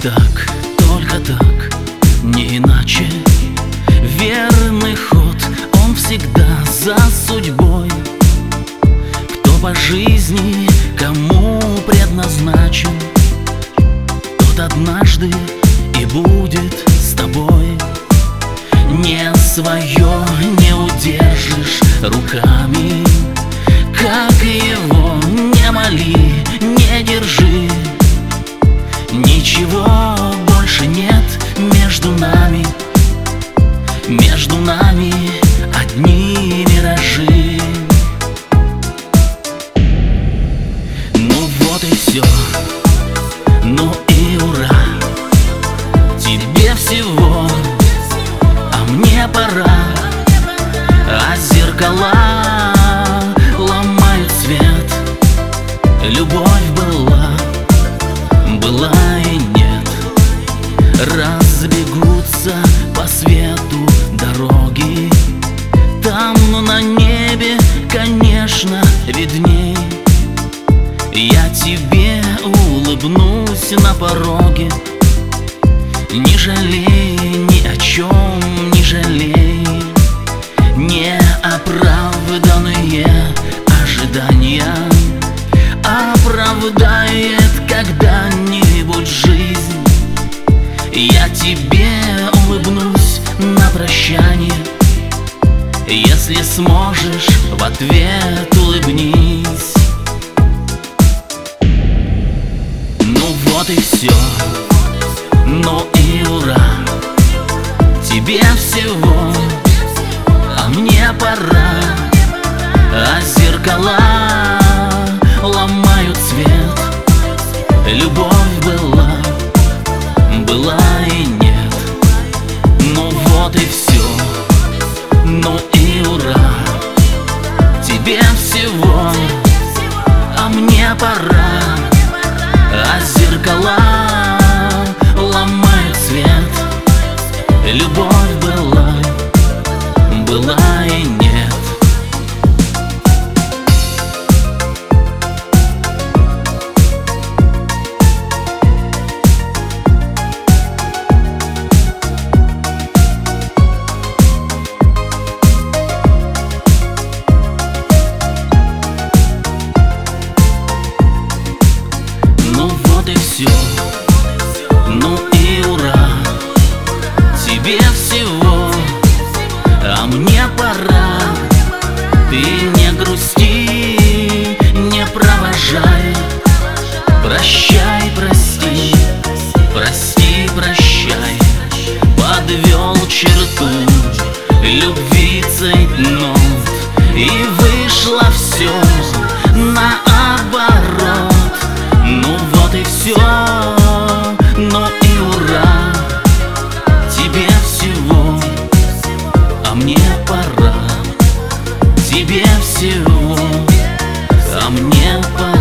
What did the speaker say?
так, только так, не иначе. Верный ход, он всегда за судьбой. Кто по жизни кому предназначен Тот однажды и будет с тобой. Не свое не удержишь руками Как его не моли, не держи Ничего больше нет между нами. Между нами одни миражи. Ну вот и все, ну и ура. Тебе всего, а мне пора. А зеркала и нет. Разбегутся по свету дороги. Там, но на небе, конечно, видней. Я тебе улыбнусь на пороге. Не жалей ни о чем, не жалей Если сможешь, в ответ улыбнись. Ну вот и все, ну и ура. Тебе всего, а мне пора. А зеркала ломают цвет Любовь А вот и все Ну и ура Тебе всего. А мне пора Ты не грусти Не провожай. Прощай, прости Прости, прощай. Подвел черту Любви цейтнот И вышло все tempo